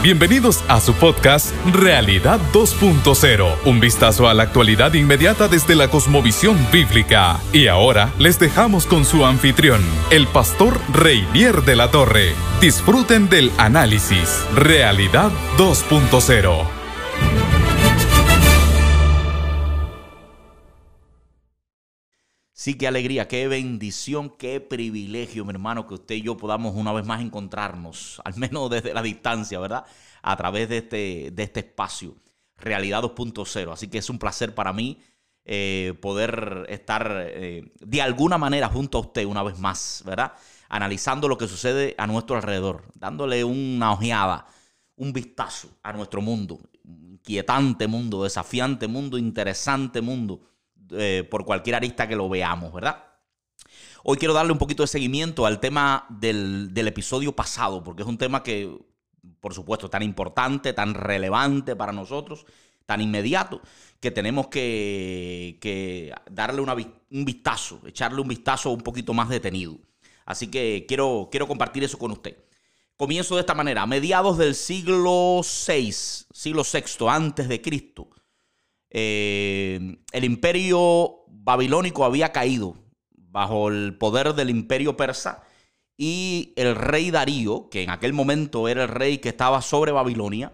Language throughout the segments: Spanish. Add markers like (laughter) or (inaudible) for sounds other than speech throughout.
Bienvenidos a su podcast Realidad 2.0, un vistazo a la actualidad inmediata desde la cosmovisión bíblica. Y ahora les dejamos con su anfitrión, el pastor Reinier de la Torre. Disfruten del análisis Realidad 2.0. Sí, qué alegría, qué bendición, qué privilegio, mi hermano, que usted y yo podamos una vez más encontrarnos, (laughs) al menos desde la distancia, ¿verdad? A través de este, de este espacio, Realidad 2.0. Así que es un placer para mí eh, poder estar eh, de alguna manera junto a usted una vez más, ¿verdad? Analizando lo que sucede a nuestro alrededor, dándole una ojeada, un vistazo a nuestro mundo, inquietante mundo, desafiante mundo, interesante mundo eh, por cualquier arista que lo veamos, ¿verdad? Hoy quiero darle un poquito de seguimiento al tema del, episodio pasado, porque es un tema que, por supuesto, tan importante, tan relevante para nosotros, tan inmediato, que tenemos que, darle un vistazo, echarle un vistazo un poquito más detenido. Así que quiero, quiero compartir eso con usted. Comienzo de esta manera. A mediados del siglo VI, siglo VI antes de Cristo, eh, el imperio babilónico había caído bajo el poder del imperio persa y el rey Darío, que en aquel momento era el rey que estaba sobre Babilonia,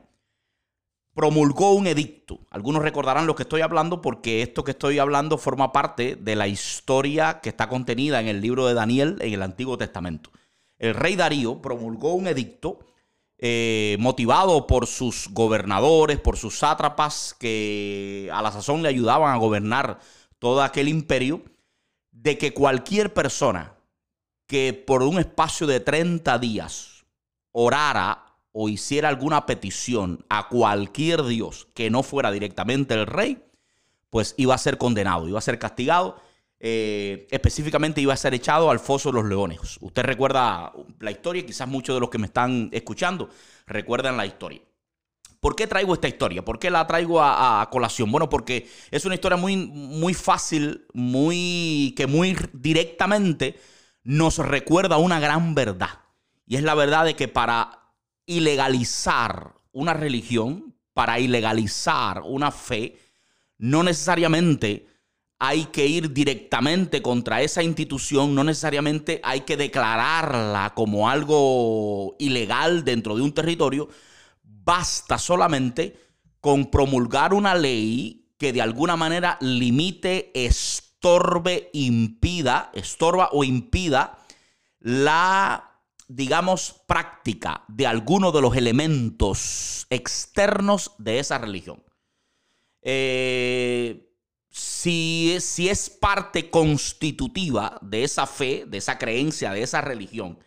promulgó un edicto. Algunos recordarán lo que estoy hablando porque esto que estoy hablando forma parte de la historia que está contenida en el libro de Daniel en el Antiguo Testamento. El rey Darío promulgó un edicto eh, motivado por sus gobernadores, por sus sátrapas que a la sazón le ayudaban a gobernar todo aquel imperio, de que cualquier persona que por un espacio de 30 días orara o hiciera alguna petición a cualquier dios que no fuera directamente el rey, pues iba a ser condenado, iba a ser castigado eh, específicamente iba a ser echado al foso de los leones. Usted recuerda la historia, quizás muchos de los que me están escuchando recuerdan la historia. ¿Por qué traigo esta historia? ¿Por qué la traigo a, colación? Bueno, porque es una historia muy, muy fácil, muy, que muy directamente nos recuerda una gran verdad. Y es la verdad de que para ilegalizar una religión, para ilegalizar una fe, no necesariamente hay que ir directamente contra esa institución, no necesariamente hay que declararla como algo ilegal dentro de un territorio, basta solamente con promulgar una ley que de alguna manera limite, estorbe, impida, estorba o impida la, digamos, práctica de alguno de los elementos externos de esa religión. Eh, si, si es parte constitutiva de esa fe, de esa creencia, de esa religión,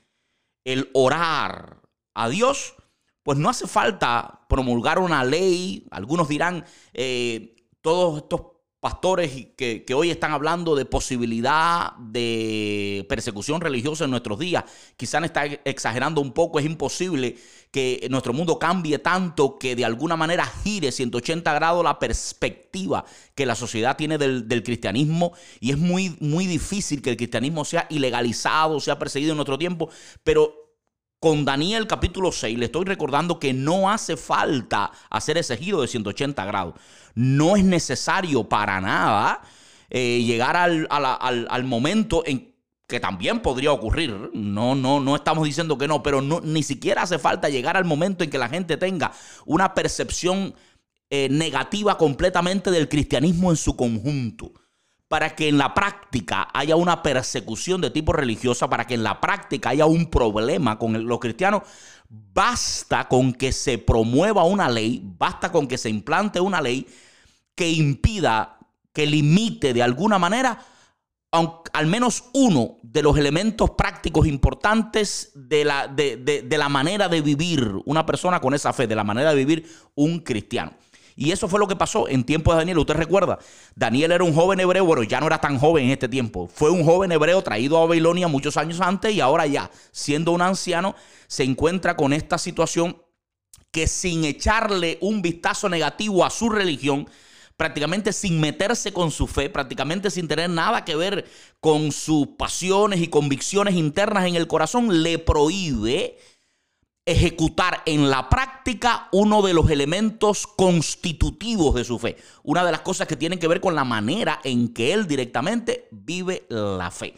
el orar a Dios, pues no hace falta promulgar una ley. Algunos dirán, eh, todos estos pastores que, hoy están hablando de posibilidad de persecución religiosa en nuestros días, quizás están exagerando un poco, es imposible que nuestro mundo cambie tanto que de alguna manera gire 180 grados la perspectiva que la sociedad tiene del, cristianismo. Y es muy, muy difícil que el cristianismo sea ilegalizado, sea perseguido en nuestro tiempo, pero con Daniel capítulo 6 le estoy recordando que no hace falta hacer ese giro de 180 grados. No es necesario para nada eh, llegar al, al momento en que también podría ocurrir. No, no, no estamos diciendo que no, pero no, ni siquiera hace falta llegar al momento en que la gente tenga una percepción eh, negativa completamente del cristianismo en su conjunto. Para que en la práctica haya una persecución de tipo religiosa, para que en la práctica haya un problema con los cristianos, basta con que se promueva una ley, basta con que se implante una ley que impida, que limite de alguna manera al menos uno de los elementos prácticos importantes de la, de, la manera de vivir una persona con esa fe, de la manera de vivir un cristiano. Y eso fue lo que pasó en tiempo de Daniel. Usted recuerda, Daniel era un joven hebreo, bueno, ya no era tan joven en este tiempo. Fue un joven hebreo traído a Babilonia muchos años antes y ahora ya, siendo un anciano, se encuentra con esta situación que sin echarle un vistazo negativo a su religión, prácticamente sin meterse con su fe, prácticamente sin tener nada que ver con sus pasiones y convicciones internas en el corazón, le prohíbe ejecutar en la práctica uno de los elementos constitutivos de su fe. Una de las cosas que tienen que ver con la manera en que él directamente vive la fe.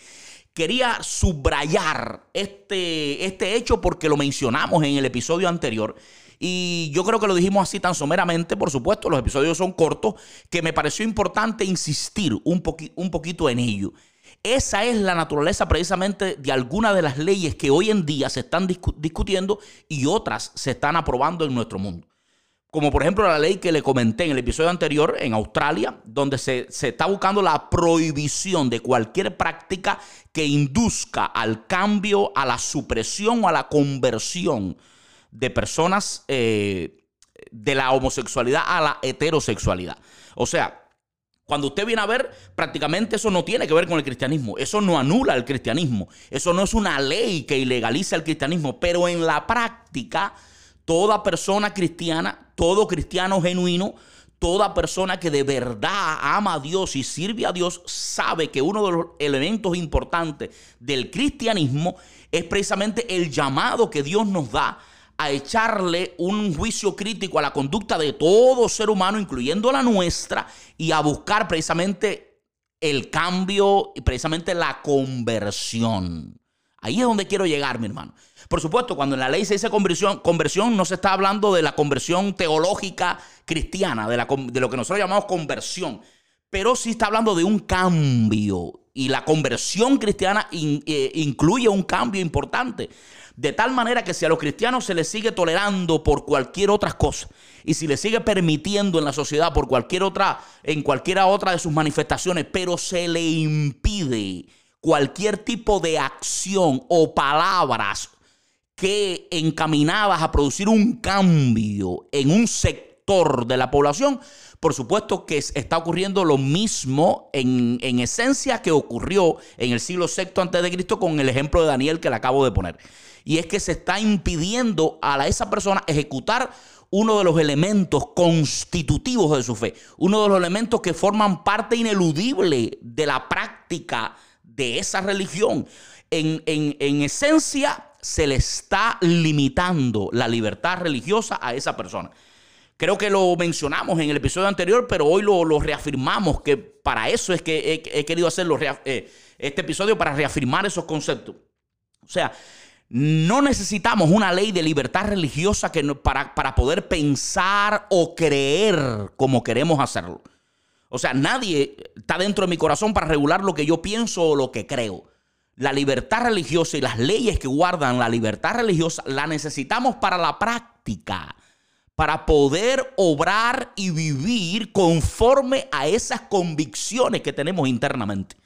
Quería subrayar este, este hecho porque lo mencionamos en el episodio anterior. Y yo creo que lo dijimos así tan someramente, por supuesto, los episodios son cortos, que me pareció importante insistir un, un poquito en ello. Esa es la naturaleza precisamente de algunas de las leyes que hoy en día se están discutiendo y otras se están aprobando en nuestro mundo. Como por ejemplo la ley que le comenté en el episodio anterior en Australia, donde se, está buscando la prohibición de cualquier práctica que induzca al cambio, a la supresión o a la conversión de personas eh, de la homosexualidad a la heterosexualidad. O sea, cuando usted viene a ver, prácticamente eso no tiene que ver con el cristianismo. Eso no anula el cristianismo. Eso no es una ley que ilegaliza el cristianismo. Pero en la práctica, toda persona cristiana, todo cristiano genuino, toda persona que de verdad ama a Dios y sirve a Dios, sabe que uno de los elementos importantes del cristianismo es precisamente el llamado que Dios nos da a echarle un juicio crítico a la conducta de todo ser humano, incluyendo la nuestra, y a buscar precisamente el cambio y precisamente la conversión. Ahí es donde quiero llegar, mi hermano. Por supuesto, cuando en la ley se dice conversión, conversión no se está hablando de la conversión teológica cristiana, de, de lo que nosotros llamamos conversión, pero sí está hablando de un cambio. Y la conversión cristiana eh, incluye un cambio importante. De tal manera que si a los cristianos se les sigue tolerando por cualquier otra cosa y si les sigue permitiendo en la sociedad por cualquier otra, en cualquiera otra de sus manifestaciones, pero se le impide cualquier tipo de acción o palabras que encaminadas a producir un cambio en un sector de la población, por supuesto que está ocurriendo lo mismo en, en esencia que ocurrió en el siglo VI Cristo con el ejemplo de Daniel que le acabo de poner y es que se está impidiendo a esa persona ejecutar uno de los elementos constitutivos de su fe, uno de los elementos que forman parte ineludible de la práctica de esa religión. En, en, esencia, se le está limitando la libertad religiosa a esa persona. Creo que lo mencionamos en el episodio anterior, pero hoy lo, reafirmamos, que para eso es que he, querido hacer eh, este episodio, para reafirmar esos conceptos. O sea, no necesitamos una ley de libertad religiosa que para, para poder pensar o creer como queremos hacerlo. O sea, nadie está dentro de mi corazón para regular lo que yo pienso o lo que creo. La libertad religiosa y las leyes que guardan la libertad religiosa la necesitamos para la práctica, para poder obrar y vivir conforme a esas convicciones que tenemos internamente.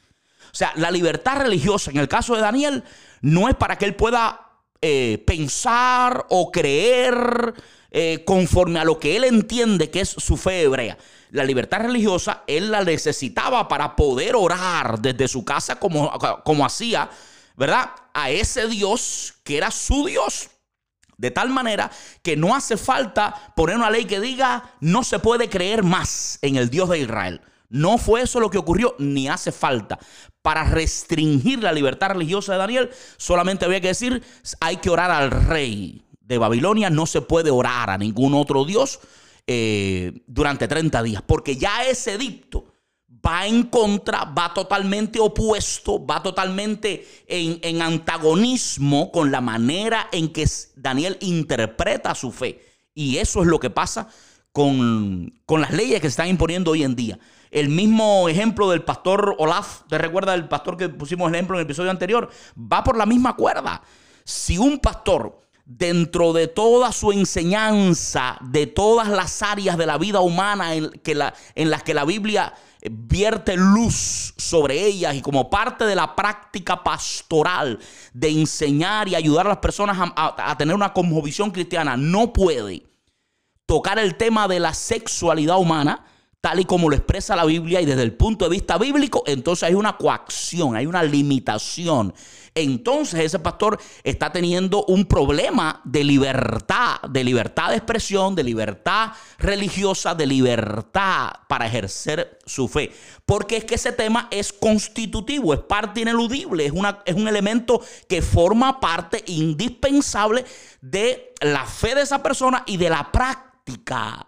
O sea, la libertad religiosa, en el caso de Daniel, no es para que él pueda eh, pensar o creer eh, conforme a lo que él entiende que es su fe hebrea. La libertad religiosa él la necesitaba para poder orar desde su casa como, como hacía, ¿verdad? A ese Dios que era su Dios. De tal manera que no hace falta poner una ley que diga no se puede creer más en el Dios de Israel. No fue eso lo que ocurrió, ni hace falta. Para restringir la libertad religiosa de Daniel, solamente había que decir, hay que orar al rey de Babilonia, no se puede orar a ningún otro Dios eh, durante 30 días, porque ya ese edicto va en contra, va totalmente opuesto, va totalmente en, en antagonismo con la manera en que Daniel interpreta su fe. Y eso es lo que pasa con, con las leyes que se están imponiendo hoy en día. El mismo ejemplo del pastor Olaf, ¿te recuerda el pastor que pusimos el ejemplo en el episodio anterior? Va por la misma cuerda. Si un pastor dentro de toda su enseñanza, de todas las áreas de la vida humana en, que la, en las que la Biblia vierte luz sobre ellas y como parte de la práctica pastoral de enseñar y ayudar a las personas a, a tener una cosmovisión cristiana, no puede tocar el tema de la sexualidad humana, tal y como lo expresa la Biblia y desde el punto de vista bíblico, entonces hay una coacción, hay una limitación. Entonces ese pastor está teniendo un problema de libertad, de libertad de expresión, de libertad religiosa, de libertad para ejercer su fe. Porque es que ese tema es constitutivo, es parte ineludible, es, una, es un elemento que forma parte indispensable de la fe de esa persona y de la práctica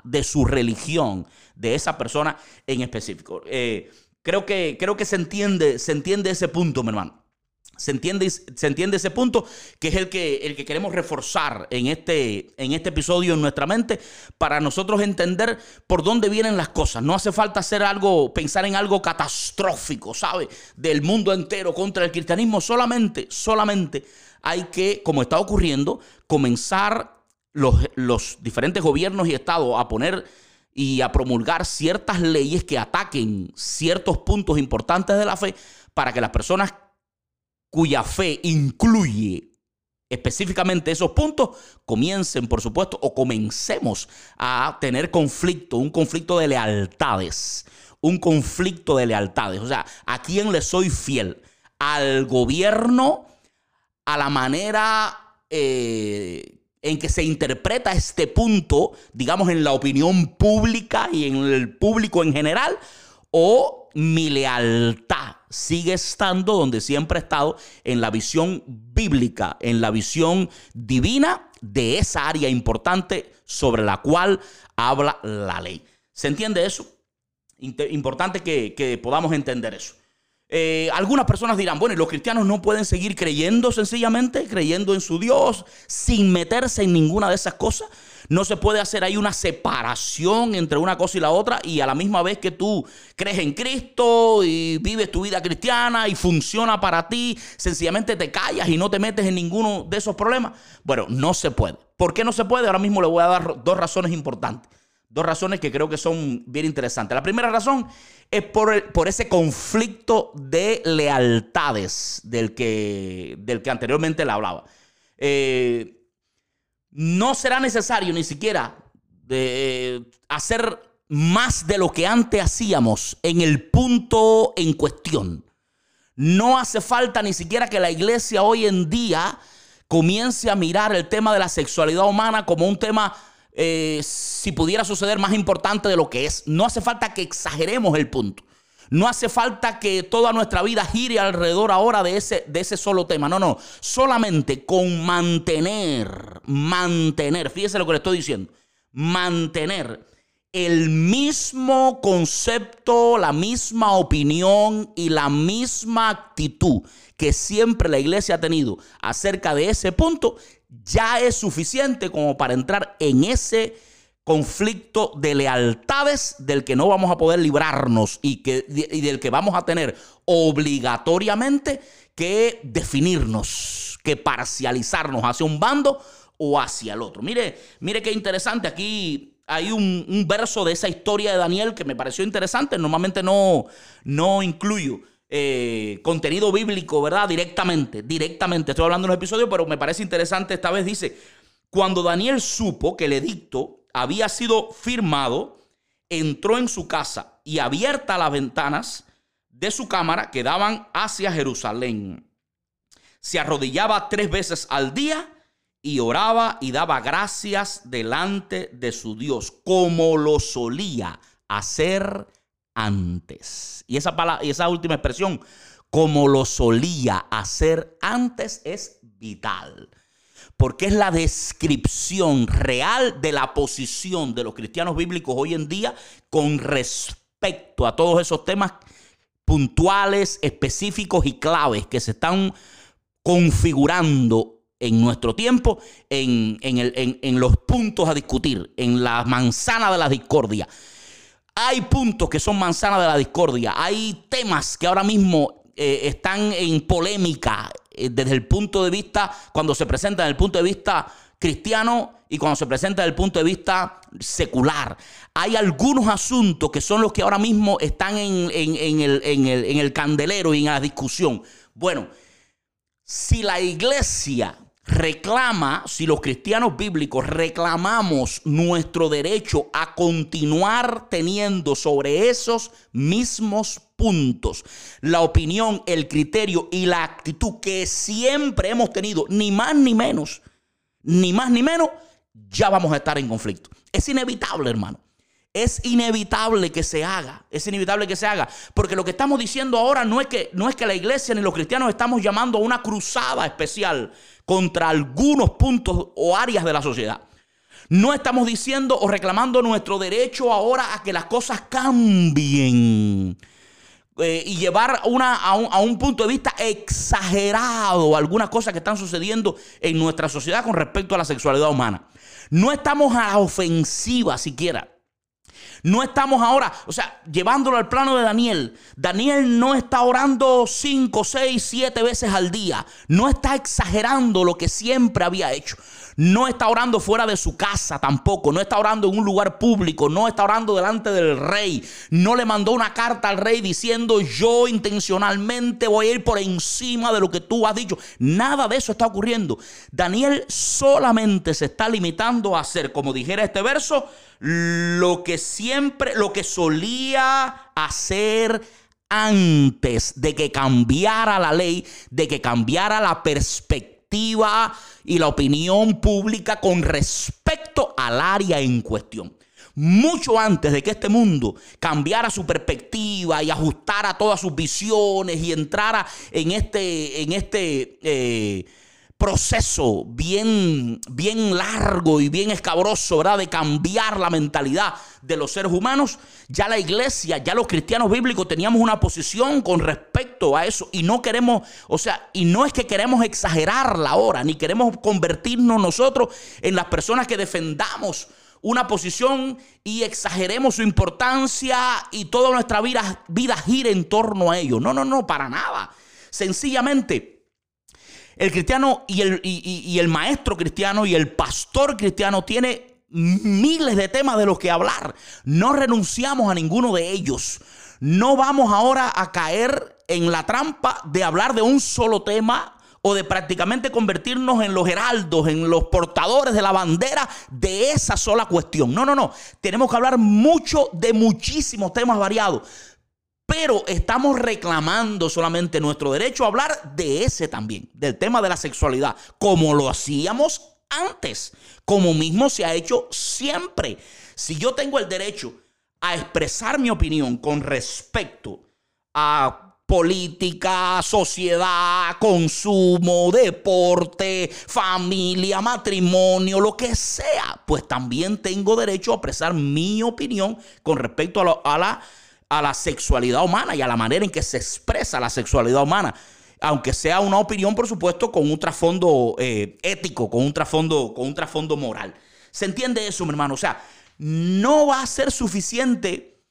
de su religión de esa persona en específico. Eh, creo, que, creo que se entiende, se entiende ese punto, mi hermano. Se entiende, se entiende ese punto que es el que, el que queremos reforzar en este, en este episodio en nuestra mente para nosotros entender por dónde vienen las cosas. No hace falta hacer algo, pensar en algo catastrófico, ¿sabe? Del mundo entero contra el cristianismo. Solamente, solamente hay que, como está ocurriendo, comenzar los, diferentes gobiernos y estados a poner y a promulgar ciertas leyes que ataquen ciertos puntos importantes de la fe para que las personas cuya fe incluye específicamente esos puntos comiencen, por supuesto, o comencemos a tener conflicto, un conflicto de lealtades, un conflicto de lealtades. O sea, ¿a quién le soy fiel? ¿Al gobierno? ¿A la manera eh, en que se interpreta este punto, digamos, en la opinión pública y en el público en general, o mi lealtad sigue estando donde siempre ha estado, en la visión bíblica, en la visión divina de esa área importante sobre la cual habla la ley. ¿Se entiende eso? Importante que, que podamos entender eso. Eh, algunas personas dirán, bueno, los cristianos no pueden seguir creyendo sencillamente, creyendo en su Dios, sin meterse en ninguna de esas cosas. No se puede hacer ahí una separación entre una cosa y la otra y a la misma vez que tú crees en Cristo y vives tu vida cristiana y funciona para ti, sencillamente te callas y no te metes en ninguno de esos problemas. Bueno, no se puede. ¿Por qué no se puede? Ahora mismo le voy a dar dos razones importantes. Dos razones que creo que son bien interesantes. La primera razón es por, por ese conflicto de lealtades del que, del que anteriormente le hablaba. Eh, no será necesario ni siquiera de hacer más de lo que antes hacíamos en el punto en cuestión. No hace falta ni siquiera que la iglesia hoy en día comience a mirar el tema de la sexualidad humana como un tema eh, si pudiera suceder, más importante de lo que es. No hace falta que exageremos el punto. No hace falta que toda nuestra vida gire alrededor ahora de ese, de ese solo tema. No, no. Solamente con mantener, mantener, fíjese lo que le estoy diciendo, mantener el mismo concepto, la misma opinión y la misma actitud que siempre la iglesia ha tenido acerca de ese punto, ya es suficiente como para entrar en ese conflicto de lealtades del que no vamos a poder librarnos y, que, y del que vamos a tener obligatoriamente que definirnos, que parcializarnos hacia un bando o hacia el otro. Mire, mire qué interesante. Aquí hay un, un verso de esa historia de Daniel que me pareció interesante. Normalmente no, no incluyo. Eh, contenido bíblico, ¿verdad? Directamente, directamente. Estoy hablando en un episodio, pero me parece interesante. Esta vez dice, cuando Daniel supo que el edicto había sido firmado, entró en su casa y abierta las ventanas de su cámara que daban hacia Jerusalén. Se arrodillaba tres veces al día y oraba y daba gracias delante de su Dios, como lo solía hacer antes. Y esa, palabra, y esa última expresión, como lo solía hacer antes, es vital. Porque es la descripción real de la posición de los cristianos bíblicos hoy en día con respecto a todos esos temas puntuales, específicos y claves que se están configurando en nuestro tiempo en, en, en los puntos a discutir, en la manzana de la discordia. Hay puntos que son manzanas de la discordia. Hay temas que ahora mismo eh, están en polémica eh, desde el punto de vista, cuando se presenta desde el punto de vista cristiano y cuando se presenta desde el punto de vista secular. Hay algunos asuntos que son los que ahora mismo están en, el, en el candelero y en la discusión. Bueno, si la iglesia reclama, si los cristianos bíblicos reclamamos nuestro derecho a continuar teniendo sobre esos mismos puntos la opinión, el criterio y la actitud que siempre hemos tenido, ni más ni menos, ni más ni menos, ya vamos a estar en conflicto. Es inevitable, hermano. Es inevitable que se haga, es inevitable que se haga, porque lo que estamos diciendo ahora no es que no es que la iglesia ni los cristianos estamos llamando a una cruzada especial contra algunos puntos o áreas de la sociedad. No estamos diciendo o reclamando nuestro derecho ahora a que las cosas cambien. Eh, y llevar una, a, un, a un punto de vista exagerado algunas cosas que están sucediendo en nuestra sociedad con respecto a la sexualidad humana. No estamos a la ofensiva siquiera. No estamos ahora, o sea, llevándolo al plano de Daniel. Daniel no está orando 5, 6, 7 veces al día. No está exagerando lo que siempre había hecho. No está orando fuera de su casa tampoco. No está orando en un lugar público. No está orando delante del rey. No le mandó una carta al rey diciendo yo intencionalmente voy a ir por encima de lo que tú has dicho. Nada de eso está ocurriendo. Daniel solamente se está limitando a hacer, como dijera este verso, lo que siempre, lo que solía hacer antes de que cambiara la ley, de que cambiara la perspectiva y la opinión pública con respecto al área en cuestión. Mucho antes de que este mundo cambiara su perspectiva y ajustara todas sus visiones y entrara en este, en este eh, proceso bien, bien largo y bien escabroso, ¿verdad? De cambiar la mentalidad de los seres humanos, ya la iglesia, ya los cristianos bíblicos teníamos una posición con respecto a eso y no queremos, o sea, y no es que queremos exagerarla ahora, ni queremos convertirnos nosotros en las personas que defendamos una posición y exageremos su importancia y toda nuestra vida, vida gire en torno a ello. No, no, no, para nada. Sencillamente, el cristiano y el, y, el maestro cristiano y el pastor cristiano tiene miles de temas de los que hablar. No renunciamos a ninguno de ellos. No vamos ahora a caer en la trampa de hablar de un solo tema o de prácticamente convertirnos en los heraldos, en los portadores de la bandera de esa sola cuestión. No, no, no. Tenemos que hablar mucho de muchísimos temas variados. Pero estamos reclamando solamente nuestro derecho a hablar de ese también, del tema de la sexualidad, como lo hacíamos antes, como mismo se ha hecho siempre. Si yo tengo el derecho a expresar mi opinión con respecto a política, sociedad, consumo, deporte, familia, matrimonio, lo que sea, pues también tengo derecho a expresar mi opinión con respecto a, la a la sexualidad humana y a la manera en que se expresa la sexualidad humana. Aunque sea una opinión, por supuesto, con un trasfondo eh, ético, con un trasfondo, con un trasfondo moral. ¿Se entiende eso, mi hermano? O sea, no va a ser suficiente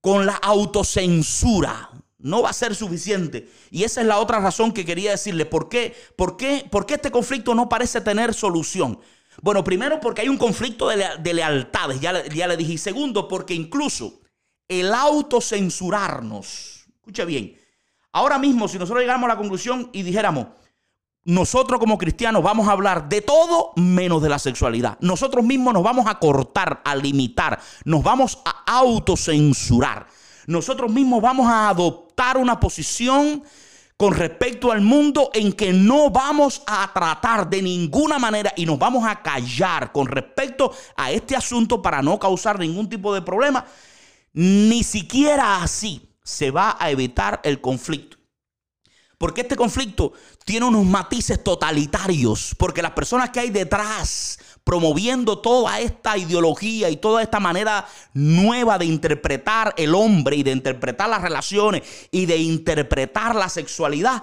con la autocensura. No va a ser suficiente. Y esa es la otra razón que quería decirle. ¿Por qué, por qué, por qué este conflicto no parece tener solución? Bueno, primero porque hay un conflicto de, lealtades, ya, ya le dije. Y segundo, porque incluso el autocensurarnos. Escucha bien. Ahora mismo, si nosotros llegáramos a la conclusión y dijéramos, nosotros como cristianos vamos a hablar de todo menos de la sexualidad. Nosotros mismos nos vamos a cortar, a limitar, nos vamos a autocensurar. Nosotros mismos vamos a adoptar una posición con respecto al mundo en que no vamos a tratar de ninguna manera y nos vamos a callar con respecto a este asunto para no causar ningún tipo de problema ni siquiera así se va a evitar el conflicto. Porque este conflicto tiene unos matices totalitarios, porque las personas que hay detrás promoviendo toda esta ideología y toda esta manera nueva de interpretar el hombre y de interpretar las relaciones y de interpretar la sexualidad,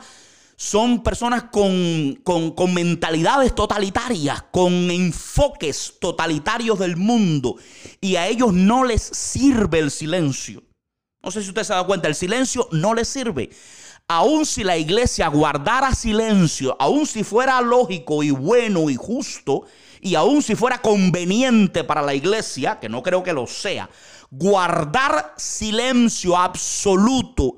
son personas con, con, mentalidades totalitarias, con enfoques totalitarios del mundo. Y a ellos no les sirve el silencio. No sé si usted se da cuenta, el silencio no les sirve. Aun si la iglesia guardara silencio, aun si fuera lógico y bueno y justo, y aun si fuera conveniente para la iglesia, que no creo que lo sea, guardar silencio absoluto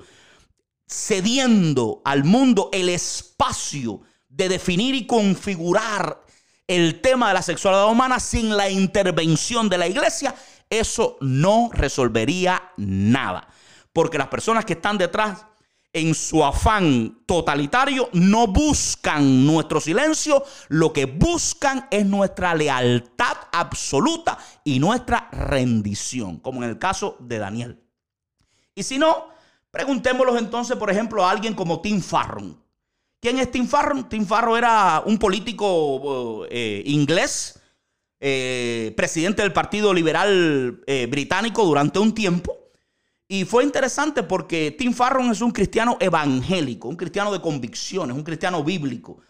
cediendo al mundo el espacio de definir y configurar el tema de la sexualidad humana sin la intervención de la iglesia, eso no resolvería nada. Porque las personas que están detrás en su afán totalitario no buscan nuestro silencio, lo que buscan es nuestra lealtad absoluta y nuestra rendición, como en el caso de Daniel. Y si no, preguntémoslos entonces, por ejemplo, a alguien como Tim Farron. ¿Quién es Tim Farron? Tim Farron era un político eh, inglés, eh, presidente del Partido Liberal eh, Británico durante un tiempo. Y fue interesante porque Tim Farron es un cristiano evangélico, un cristiano de convicciones, un cristiano bíblico.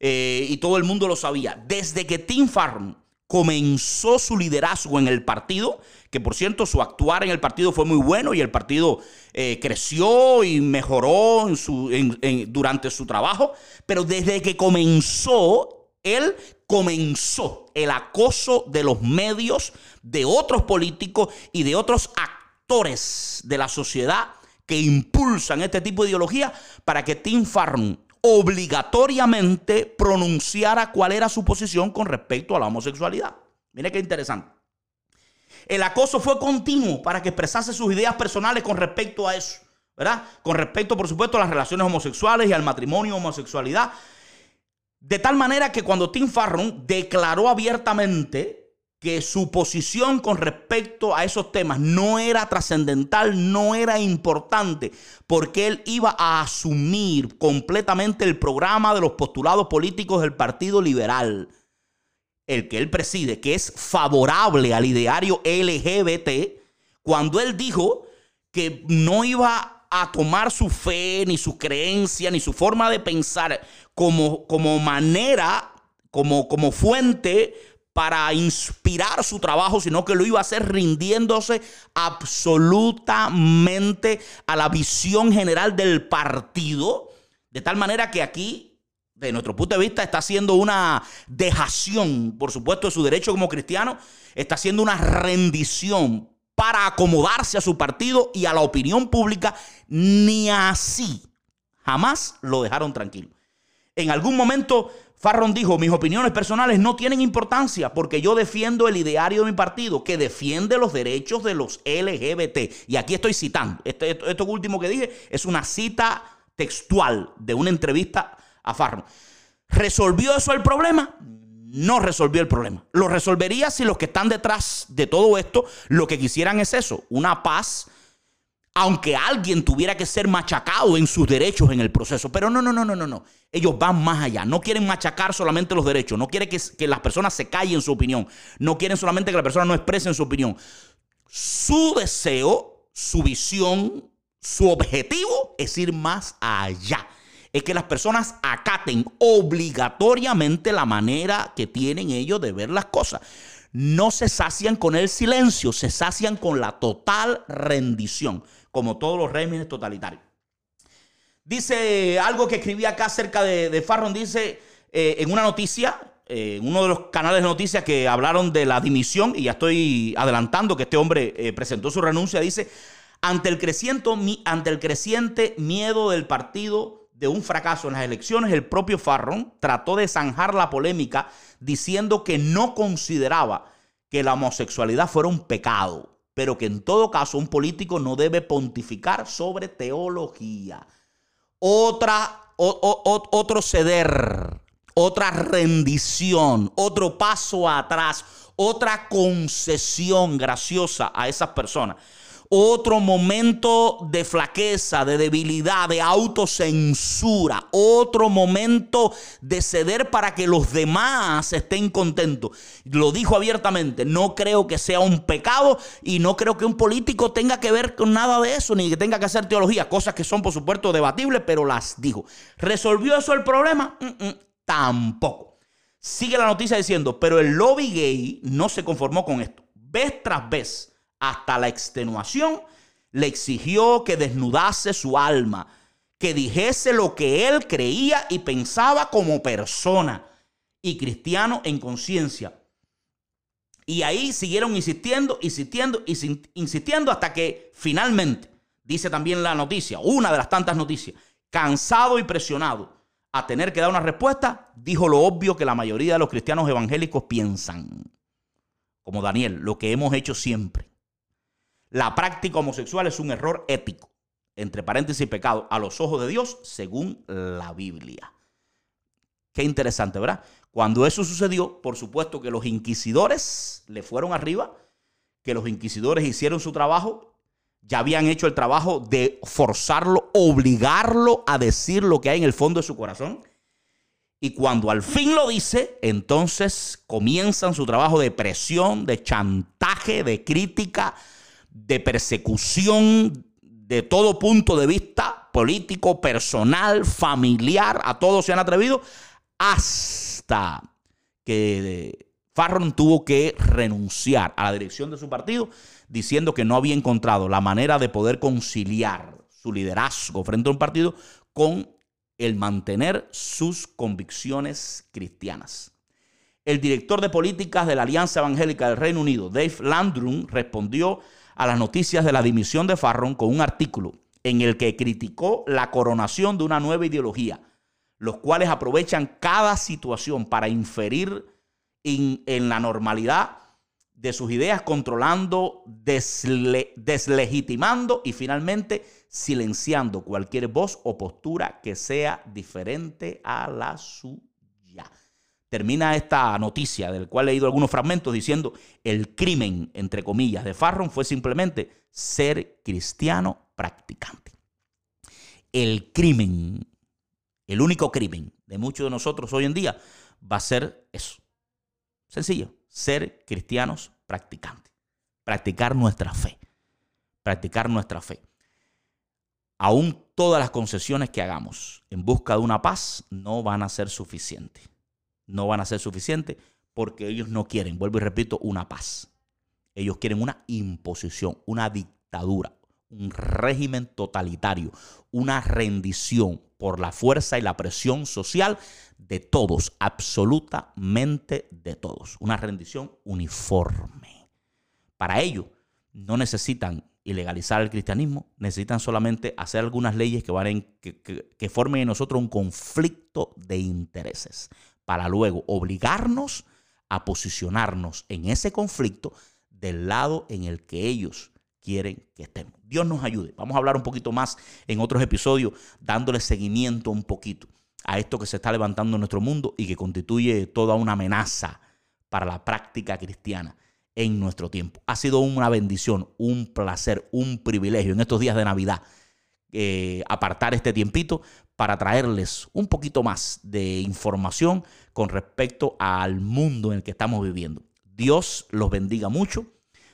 y todo el mundo lo sabía. Desde que Tim Farron comenzó su liderazgo en el partido, que por cierto su actuar en el partido fue muy bueno y el partido eh, creció y mejoró durante su trabajo, pero desde que comenzó, él comenzó el acoso de los medios, de otros políticos y de otros actores de la sociedad que impulsan este tipo de ideología para que Tim Farron obligatoriamente pronunciara cuál era su posición con respecto a la homosexualidad. Mire qué interesante. El acoso fue continuo para que expresase sus ideas personales con respecto a eso, ¿verdad? Con respecto, por supuesto, a las relaciones homosexuales y al matrimonio homosexualidad. De tal manera que cuando Tim Farron declaró abiertamente que su posición con respecto a esos temas no era trascendental, no era importante, porque él iba a asumir completamente el programa de los postulados políticos del Partido Liberal, el que él preside, que es favorable al ideario LGBT, cuando él dijo que no iba a tomar su fe, ni su creencia, ni su forma de pensar como, como manera, como, como fuente para inspirar su trabajo, sino que lo iba a hacer rindiéndose absolutamente a la visión general del partido, de tal manera que aquí, de nuestro punto de vista, está haciendo una dejación, por supuesto, de su derecho como cristiano, está haciendo una rendición para acomodarse a su partido y a la opinión pública, ni así jamás lo dejaron tranquilo. En algún momento Farron dijo, mis opiniones personales no tienen importancia porque yo defiendo el ideario de mi partido que defiende los derechos de los LGBT. Y aquí estoy citando. Esto, esto, último que dije es una cita textual de una entrevista a Farron. ¿Resolvió eso el problema? No resolvió el problema. Lo resolvería si los que están detrás de todo esto lo que quisieran es eso, una paz aunque alguien tuviera que ser machacado en sus derechos en el proceso. Pero no, no, no, no, no, no. Ellos van más allá. No quieren machacar solamente los derechos. No quieren que, que las personas se callen su opinión. No quieren solamente que las personas no expresen su opinión. Su deseo, su visión, su objetivo es ir más allá. Es que las personas acaten obligatoriamente la manera que tienen ellos de ver las cosas no se sacian con el silencio, se sacian con la total rendición como todos los regímenes totalitarios. Dice algo que escribí acá acerca de, Farron, dice eh, en una noticia, eh, en uno de los canales de noticias que hablaron de la dimisión, y ya estoy adelantando que este hombre eh, presentó su renuncia, dice, ante el, creciente, ante el creciente miedo del partido de un fracaso en las elecciones, el propio Farron trató de zanjar la polémica diciendo que no consideraba que la homosexualidad fuera un pecado pero que en todo caso un político no debe pontificar sobre teología. Otra, otro ceder, otra rendición, otro paso atrás, otra concesión graciosa a esas personas otro momento de flaqueza, de debilidad, de autocensura, otro momento de ceder para que los demás estén contentos. Lo dijo abiertamente, no creo que sea un pecado y no creo que un político tenga que ver con nada de eso, ni que tenga que hacer teología, cosas que son por supuesto debatibles, pero las dijo. ¿Resolvió eso el problema? Mm, mm, tampoco. Sigue la noticia diciendo, pero el lobby gay no se conformó con esto. Vez tras vez hasta la extenuación, le exigió que desnudase su alma, que dijese lo que él creía y pensaba como persona y cristiano en conciencia. Y ahí siguieron insistiendo, insistiendo, insistiendo hasta que finalmente, dice también la noticia, una de las tantas noticias, cansado y presionado, a tener que dar una respuesta, dijo lo obvio que la mayoría de los cristianos evangélicos piensan. Como Daniel, lo que hemos hecho siempre. La práctica homosexual es un error ético, entre paréntesis pecado, a los ojos de Dios, según la Biblia. Qué interesante, ¿verdad? Cuando eso sucedió, por supuesto que los inquisidores le fueron arriba, que los inquisidores hicieron su trabajo ya habían hecho el trabajo de forzarlo, obligarlo a decir lo que hay en el fondo de su corazón. Y cuando al fin lo dice, entonces comienzan su trabajo de presión, de chantaje, de crítica, de persecución de todo punto de vista, político, personal, familiar, a todos se han atrevido, hasta que Farron tuvo que renunciar a la dirección de su partido diciendo que no había encontrado la manera de poder conciliar su liderazgo frente a un partido con el mantener sus convicciones cristianas. El director de políticas de la Alianza Evangélica del Reino Unido, Dave Landrum, respondió a las noticias de la dimisión de Farron con un artículo en el que criticó la coronación de una nueva ideología, los cuales aprovechan cada situación para inferir en la normalidad de sus ideas, controlando, deslegitimando y finalmente silenciando cualquier voz o postura que sea diferente a la suya. Termina esta noticia, del cual he leído algunos fragmentos, diciendo, el crimen, entre comillas, de Farron fue simplemente ser cristiano practicante. El crimen, el único crimen de muchos de nosotros hoy en día va a ser eso. Sencillo, ser cristianos practicantes. Practicar nuestra fe. Practicar nuestra fe. Aún todas las concesiones que hagamos en busca de una paz no van a ser suficientes. No van a ser suficientes porque ellos no quieren, vuelvo y repito, una paz. Ellos quieren una imposición, una dictadura, un régimen totalitario, una rendición por la fuerza y la presión social de todos, absolutamente de todos. Una rendición uniforme. Para ello, no necesitan ilegalizar el cristianismo, necesitan solamente hacer algunas leyes que, van que, formen en nosotros un conflicto de intereses, para luego obligarnos a posicionarnos en ese conflicto del lado en el que ellos quieren que estemos. Dios nos ayude. Vamos a hablar un poquito más en otros episodios, dándole seguimiento un poquito a esto que se está levantando en nuestro mundo y que constituye toda una amenaza para la práctica cristiana en nuestro tiempo. Ha sido una bendición, un placer, un privilegio en estos días de Navidad eh, apartar este tiempito para traerles un poquito más de información con respecto al mundo en el que estamos viviendo. Dios los bendiga mucho.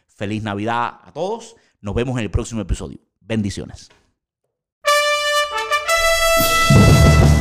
Feliz Navidad a todos. Nos vemos en el próximo episodio. Bendiciones.